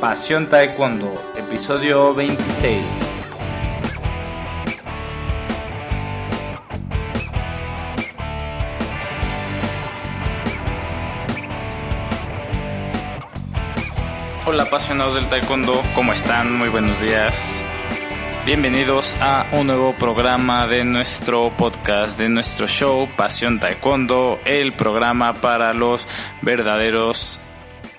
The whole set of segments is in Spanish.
Pasión Taekwondo, episodio 26. Hola apasionados del Taekwondo, ¿cómo están? Muy buenos días. Bienvenidos a un nuevo programa de nuestro podcast, de nuestro show Pasión Taekwondo, el programa para los verdaderos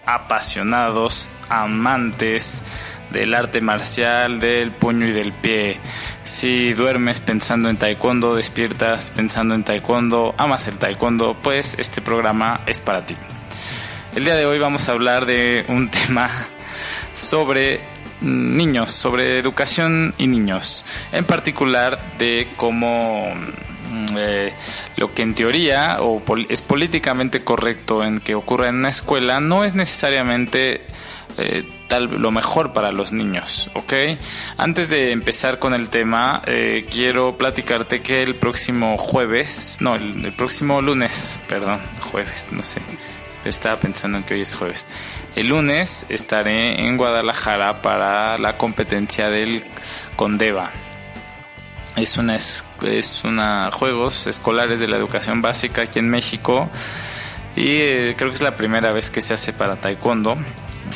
apasionados, amantes del arte marcial, del puño y del pie. Si duermes pensando en taekwondo, despiertas pensando en taekwondo, amas el taekwondo, pues este programa es para ti. El día de hoy vamos a hablar de un tema sobre niños, sobre educación y niños, en particular de cómo mm, eh, lo que en teoría o es políticamente correcto en que ocurra en una escuela no es necesariamente eh, tal lo mejor para los niños, ¿ok? Antes de empezar con el tema, eh, quiero platicarte que el próximo jueves, no, el próximo lunes, perdón, jueves, no sé, estaba pensando en que hoy es jueves. El lunes estaré en Guadalajara para la competencia del Condeva. Es una, es una juegos escolares de la educación básica aquí en México y eh, creo que es la primera vez que se hace para taekwondo,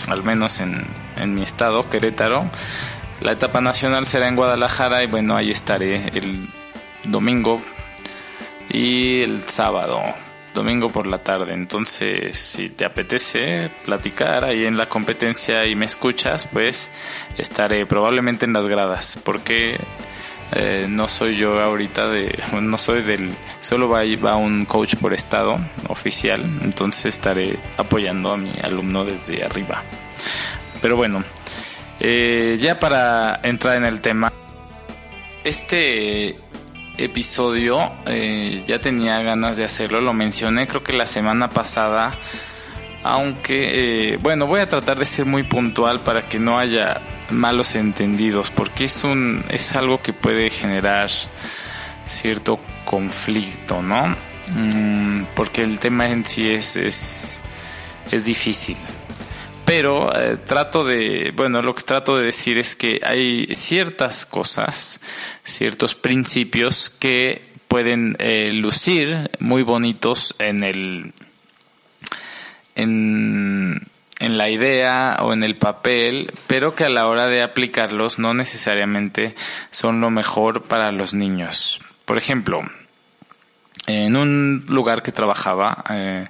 al menos en, en mi estado, Querétaro. La etapa nacional será en Guadalajara y bueno, ahí estaré el domingo y el sábado domingo por la tarde. Entonces, si te apetece platicar ahí en la competencia y me escuchas, pues estaré probablemente en las gradas, porque eh, no soy yo ahorita de, no soy del, solo va, va un coach por estado oficial, entonces estaré apoyando a mi alumno desde arriba. Pero bueno, eh, ya para entrar en el tema, este episodio eh, ya tenía ganas de hacerlo, lo mencioné creo que la semana pasada, aunque eh, bueno, voy a tratar de ser muy puntual para que no haya malos entendidos, porque es un es algo que puede generar cierto conflicto, ¿no? Mm, porque el tema en sí es, es, es difícil pero eh, trato de, bueno, lo que trato de decir es que hay ciertas cosas, ciertos principios que pueden eh, lucir muy bonitos en el, en, en la idea o en el papel, pero que a la hora de aplicarlos no necesariamente son lo mejor para los niños. Por ejemplo, en un lugar que trabajaba, eh,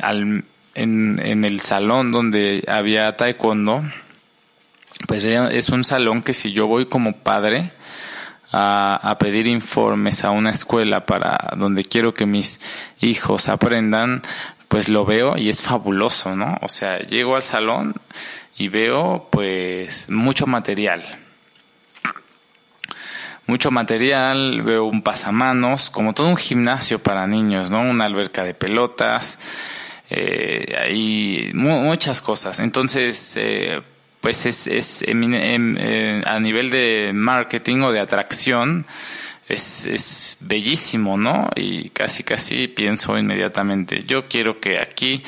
al en, en el salón donde había taekwondo, pues es un salón que si yo voy como padre a, a, pedir informes a una escuela para donde quiero que mis hijos aprendan, pues lo veo y es fabuloso, ¿no? O sea, llego al salón y veo pues mucho material. Mucho material, veo un pasamanos, como todo un gimnasio para niños, ¿no? Una alberca de pelotas, eh, hay muchas cosas. Entonces, eh, pues es, es eh, a nivel de marketing o de atracción, es, es bellísimo, ¿no? Y casi, casi pienso inmediatamente, yo quiero que aquí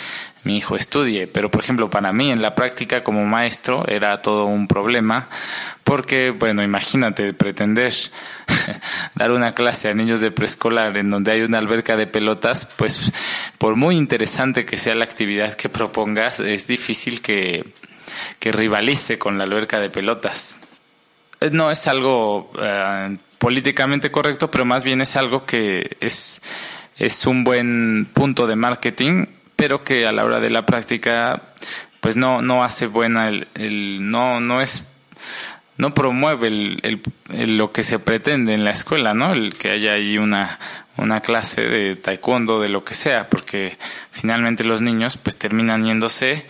mi hijo estudie, pero por ejemplo para mí en la práctica como maestro era todo un problema porque, bueno, imagínate pretender dar una clase a niños de preescolar en donde hay una alberca de pelotas, pues por muy interesante que sea la actividad que propongas, es difícil que, que rivalice con la alberca de pelotas. Eh, no es algo eh, políticamente correcto, pero más bien es algo que es, es un buen punto de marketing, pero que a la hora de la práctica pues no, no hace buena el, no, no es no promueve el, lo que se pretende en la escuela, ¿no? El que haya ahí una, una clase de taekwondo, de lo que sea, porque finalmente los niños pues terminan yéndose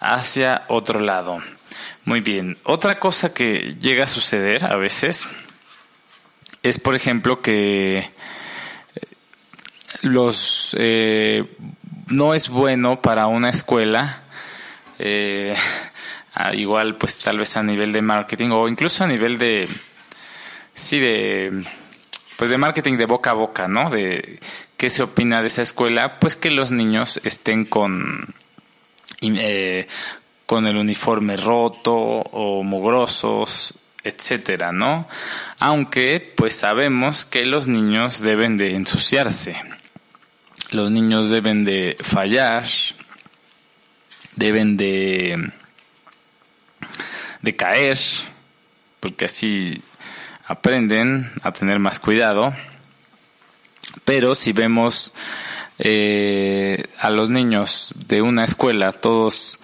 hacia otro lado. Muy bien. Otra cosa que llega a suceder a veces es, por ejemplo, que los eh, no es bueno para una escuela eh, igual pues tal vez a nivel de marketing o incluso a nivel de sí de pues de marketing de boca a boca no de qué se opina de esa escuela pues que los niños estén con eh, con el uniforme roto o mugrosos, etcétera, ¿no? Aunque pues sabemos que los niños deben de ensuciarse. Los niños deben de fallar, deben de de caer, porque así aprenden a tener más cuidado. Pero si vemos eh, a los niños de una escuela, todos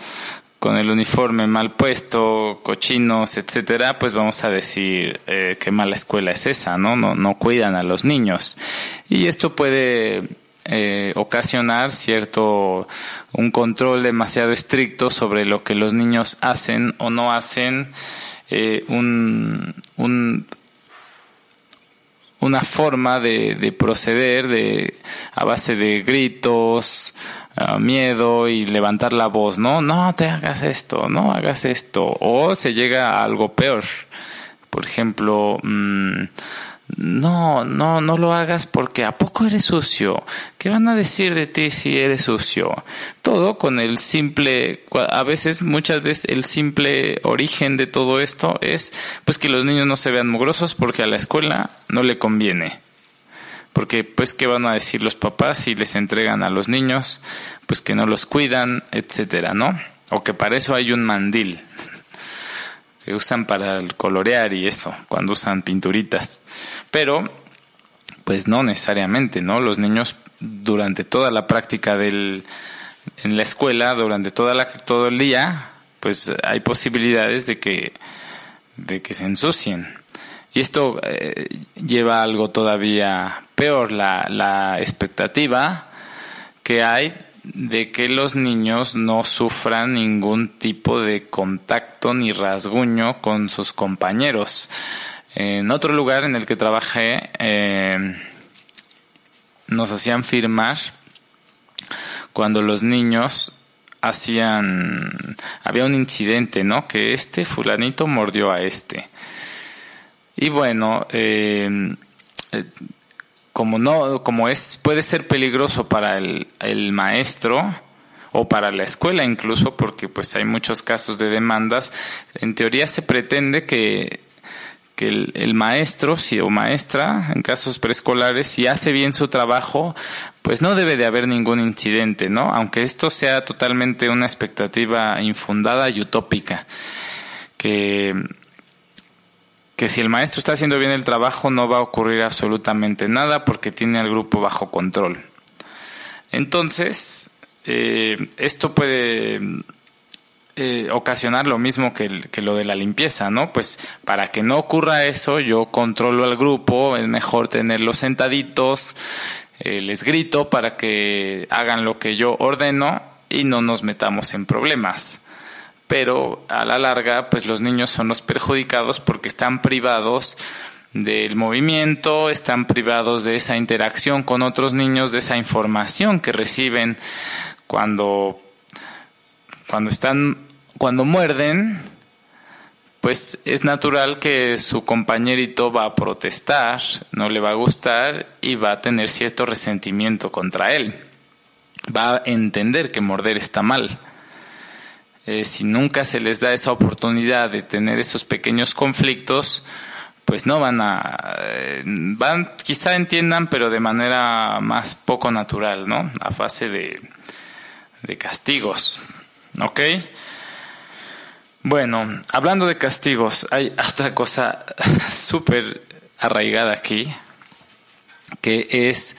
con el uniforme mal puesto, cochinos, etcétera, pues vamos a decir eh, qué mala escuela es esa, ¿no? ¿no? Cuidan a los niños. Y esto puede eh, ocasionar cierto un control demasiado estricto sobre lo que los niños hacen o no hacen, eh, un, un, una forma de, de proceder de, a base de gritos, Ah, miedo y levantar la voz, no, no te hagas esto, no hagas esto, o se llega a algo peor. Por ejemplo, mm, no, no, no lo hagas porque a poco eres sucio. ¿Qué van a decir de ti si eres sucio? Todo con el simple, a veces, muchas veces el simple origen de todo esto es pues que los niños no se vean mugrosos porque a la escuela no le conviene porque pues qué van a decir los papás si les entregan a los niños, pues que no los cuidan, etcétera, ¿no? O que para eso hay un mandil. Se usan para colorear y eso, cuando usan pinturitas. Pero pues no necesariamente, ¿no? Los niños durante toda la práctica del en la escuela, durante toda la, todo el día, pues hay posibilidades de que de que se ensucien. Y esto eh, lleva a algo todavía peor, la, la expectativa que hay de que los niños no sufran ningún tipo de contacto ni rasguño con sus compañeros. En otro lugar en el que trabajé, eh, nos hacían firmar cuando los niños hacían, había un incidente, ¿no? Que este fulanito mordió a este. Y bueno, eh, eh, como no, como es, puede ser peligroso para el, el, maestro o para la escuela incluso, porque pues hay muchos casos de demandas, en teoría se pretende que, que el, el, maestro si, o maestra, en casos preescolares, si hace bien su trabajo, pues no debe de haber ningún incidente, ¿no? Aunque esto sea totalmente una expectativa infundada y utópica, que que si el maestro está haciendo bien el trabajo no va a ocurrir absolutamente nada porque tiene al grupo bajo control. Entonces, eh, esto puede eh, ocasionar lo mismo que, lo de la limpieza, ¿no? Pues para que no ocurra eso, yo controlo al grupo, es mejor tenerlos sentaditos, eh, les grito para que hagan lo que yo ordeno y no nos metamos en problemas pero a la larga pues los niños son los perjudicados porque están privados del movimiento, están privados de esa interacción con otros niños, de esa información que reciben cuando cuando están cuando muerden, pues es natural que su compañerito va a protestar, no le va a gustar y va a tener cierto resentimiento contra él. Va a entender que morder está mal. Eh, si nunca se les da esa oportunidad de tener esos pequeños conflictos, pues no van a, eh, van, quizá entiendan, pero de manera más poco natural, ¿no? A fase de, de castigos, ¿ok? Bueno, hablando de castigos, hay otra cosa súper arraigada aquí, que es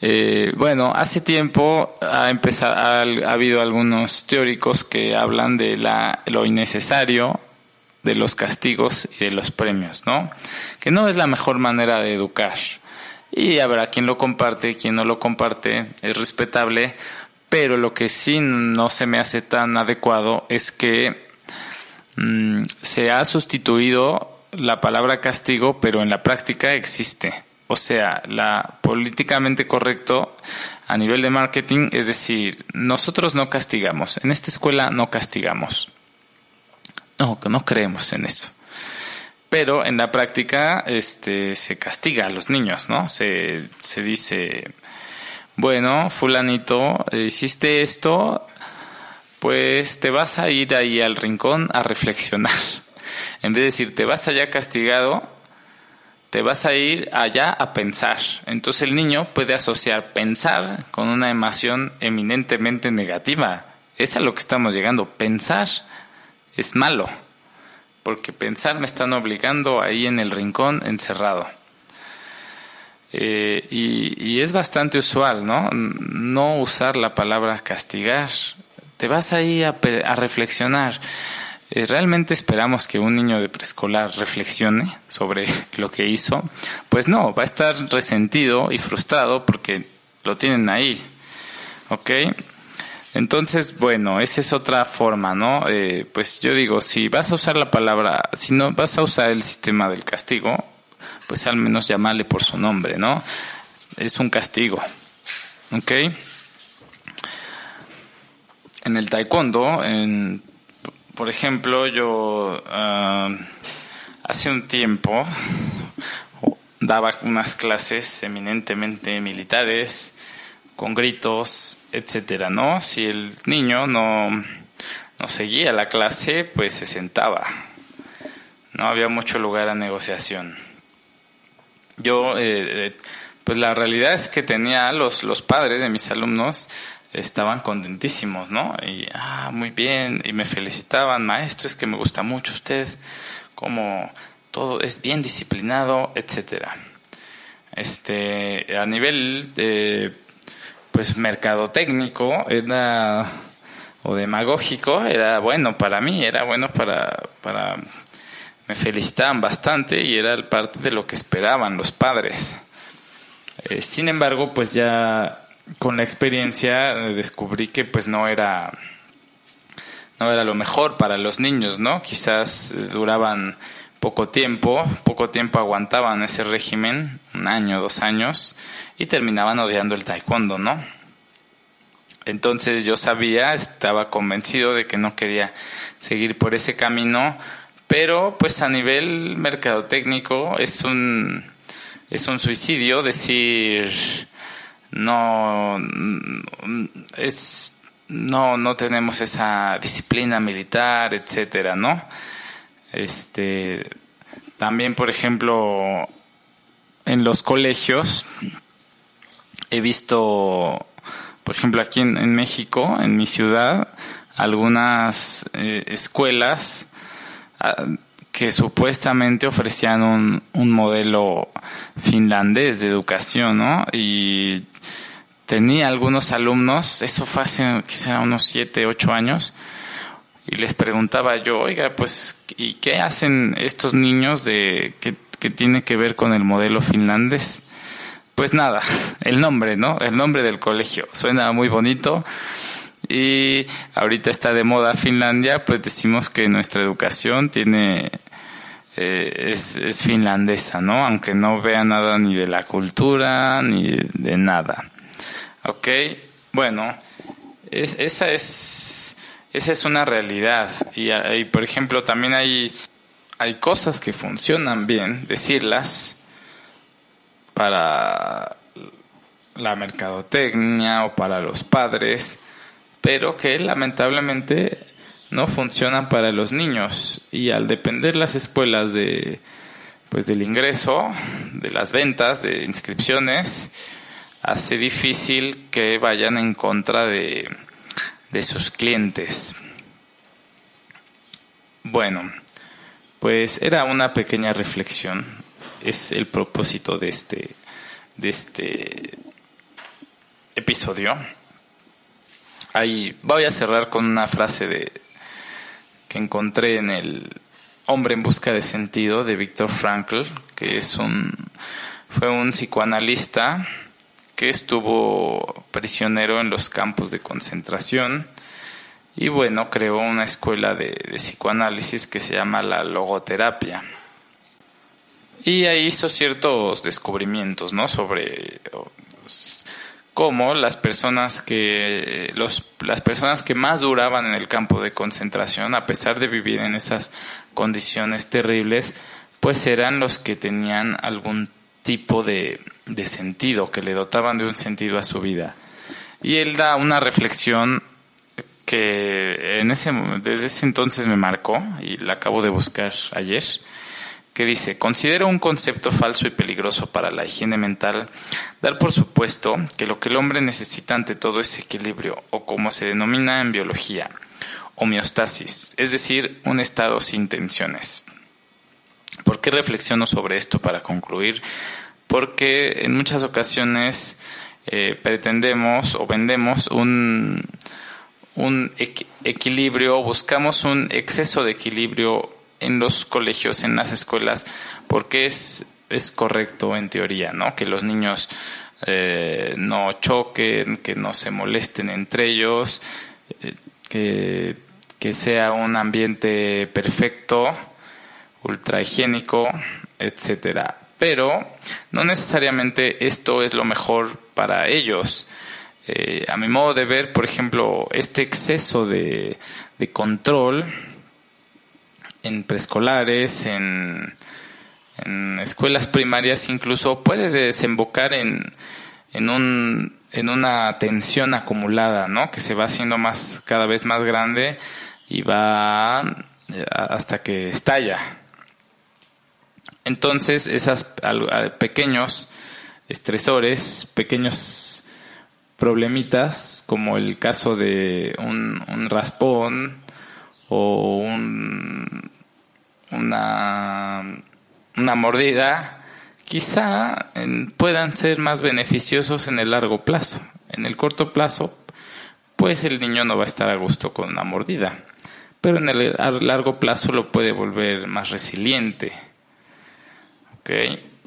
eh, bueno, hace tiempo ha, empezado, ha, habido algunos teóricos que hablan de la, lo innecesario de los castigos y de los premios, ¿no? Que no es la mejor manera de educar. Y habrá quien lo comparte, quien no lo comparte, es respetable, pero lo que sí no se me hace tan adecuado es que mm, se ha sustituido la palabra castigo, pero en la práctica existe. O sea, la políticamente correcto a nivel de marketing es decir, nosotros no castigamos, en esta escuela no castigamos. No, no creemos en eso. Pero en la práctica este, se castiga a los niños, ¿no? Se, se dice, bueno, fulanito, hiciste esto, pues te vas a ir ahí al rincón a reflexionar. En vez de decir, te vas allá castigado, te vas a ir allá a pensar. Entonces el niño puede asociar pensar con una emoción eminentemente negativa. Es a lo que estamos llegando. Pensar es malo, porque pensar me están obligando ahí en el rincón encerrado. Eh, y, es bastante usual, ¿no? No usar la palabra castigar. Te vas ahí a, a reflexionar. Eh, ¿Realmente esperamos que un niño de preescolar reflexione sobre lo que hizo? Pues no, va a estar resentido y frustrado porque lo tienen ahí. ¿Ok? Entonces, bueno, esa es otra forma, ¿no? Eh, pues yo digo, si vas a usar la palabra, si no vas a usar el sistema del castigo, pues al menos llamarle por su nombre, ¿no? Es un castigo. ¿Ok? En el taekwondo, en, por ejemplo, yo ah, hace un tiempo daba unas clases eminentemente militares, con gritos, etcétera, ¿no? Si el niño no, no seguía la clase, pues se sentaba. No había mucho lugar a negociación yo, eh, eh, pues la realidad es que tenía los, los padres de mis alumnos estaban contentísimos, ¿no? Y, ah, muy bien, y me felicitaban, maestro, es que me gusta mucho usted, como todo es bien disciplinado, etcétera. Este, a nivel de, pues, mercadotécnico, era, o demagógico, era bueno para mí, era bueno para, para me felicitaban bastante y era parte de lo que esperaban los padres. Eh, sin embargo, pues ya con la experiencia eh, descubrí que pues no era no era lo mejor para los niños, ¿no? Quizás eh, duraban poco tiempo, poco tiempo aguantaban ese régimen, un año, dos años, y terminaban odiando el taekwondo, ¿no? Entonces yo sabía, estaba convencido de que no quería seguir por ese camino pero pues a nivel mercadotécnico es un es un suicidio decir no es no no tenemos esa disciplina militar etcétera no este también por ejemplo en los colegios he visto por ejemplo aquí en, México en mi ciudad algunas eh, escuelas que supuestamente ofrecían un, un modelo finlandés de educación, ¿no? Y tenía algunos alumnos, eso fue hace quizá unos siete, ocho años, y les preguntaba yo, oiga, pues, ¿y qué hacen estos niños de que, que tiene que ver con el modelo finlandés? Pues nada, el nombre, ¿no? El nombre del colegio. Suena muy bonito, y ahorita está de moda Finlandia, pues decimos que nuestra educación tiene eh, es, es, finlandesa, ¿no? Aunque no vea nada ni de la cultura ni de nada. ¿Ok? Bueno, es, esa es esa es una realidad y, y, por ejemplo también hay hay cosas que funcionan bien decirlas para la mercadotecnia o para los padres pero que lamentablemente no funcionan para los niños y al depender las escuelas de pues del ingreso, de las ventas, de inscripciones, hace difícil que vayan en contra de, de sus clientes. Bueno, pues era una pequeña reflexión, es el propósito de este, de este episodio. Ahí voy a cerrar con una frase de encontré en el Hombre en busca de sentido de Viktor Frankl, que es un fue un psicoanalista que estuvo prisionero en los campos de concentración y bueno, creó una escuela de, de psicoanálisis que se llama la logoterapia. Y ahí hizo ciertos descubrimientos, ¿no? Sobre como las personas que los, las personas que más duraban en el campo de concentración a pesar de vivir en esas condiciones terribles pues eran los que tenían algún tipo de, de sentido que le dotaban de un sentido a su vida. Y él da una reflexión que en ese, desde ese entonces me marcó y la acabo de buscar ayer, que dice, considero un concepto falso y peligroso para la higiene mental dar por supuesto que lo que el hombre necesita ante todo es equilibrio, o como se denomina en biología, homeostasis, es decir, un estado sin tensiones. ¿Por qué reflexiono sobre esto para concluir? Porque en muchas ocasiones eh, pretendemos o vendemos un, un equilibrio, buscamos un exceso de equilibrio en los colegios, en las escuelas, porque es, es correcto en teoría, ¿no? Que los niños eh, no choquen, que no se molesten entre ellos, eh, que, que, sea un ambiente perfecto, ultra higiénico, etcétera. Pero no necesariamente esto es lo mejor para ellos. Eh, a mi modo de ver, por ejemplo, este exceso de, de control en preescolares, en, escuelas primarias incluso, puede desembocar en, en, un, en una tensión acumulada, ¿no? Que se va haciendo más, cada vez más grande y va eh, hasta que estalla. Entonces, esos pequeños estresores, pequeños problemitas, como el caso de un, un raspón o un, una, mordida, quizá puedan ser más beneficiosos en el largo plazo. En el corto plazo, pues el niño no va a estar a gusto con una mordida, pero en el largo plazo lo puede volver más resiliente. Ok,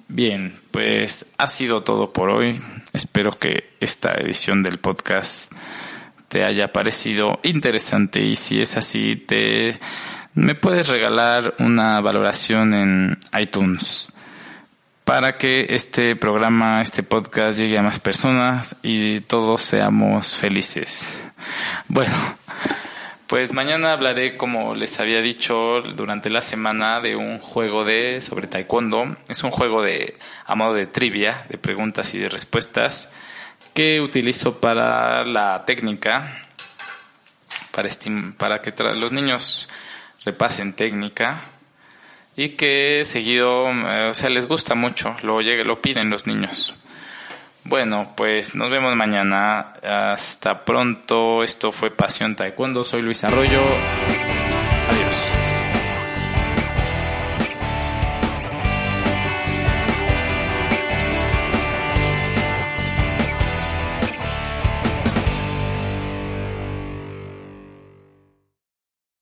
bien, pues ha sido todo por hoy. Espero que esta edición del podcast te haya parecido interesante y si es así, te me puedes regalar una valoración en iTunes para que este programa, este podcast llegue a más personas y todos seamos felices. Bueno, pues mañana hablaré, como les había dicho durante la semana, de un juego de sobre taekwondo. Es un juego de a modo de trivia, de preguntas y de respuestas que utilizo para la técnica, para, para que los niños repasen técnica y que seguido, eh, o sea, les gusta mucho, lo, lo piden los niños. Bueno, pues nos vemos mañana. Hasta pronto. Esto fue Pasión Taekwondo. Soy Luis Arroyo.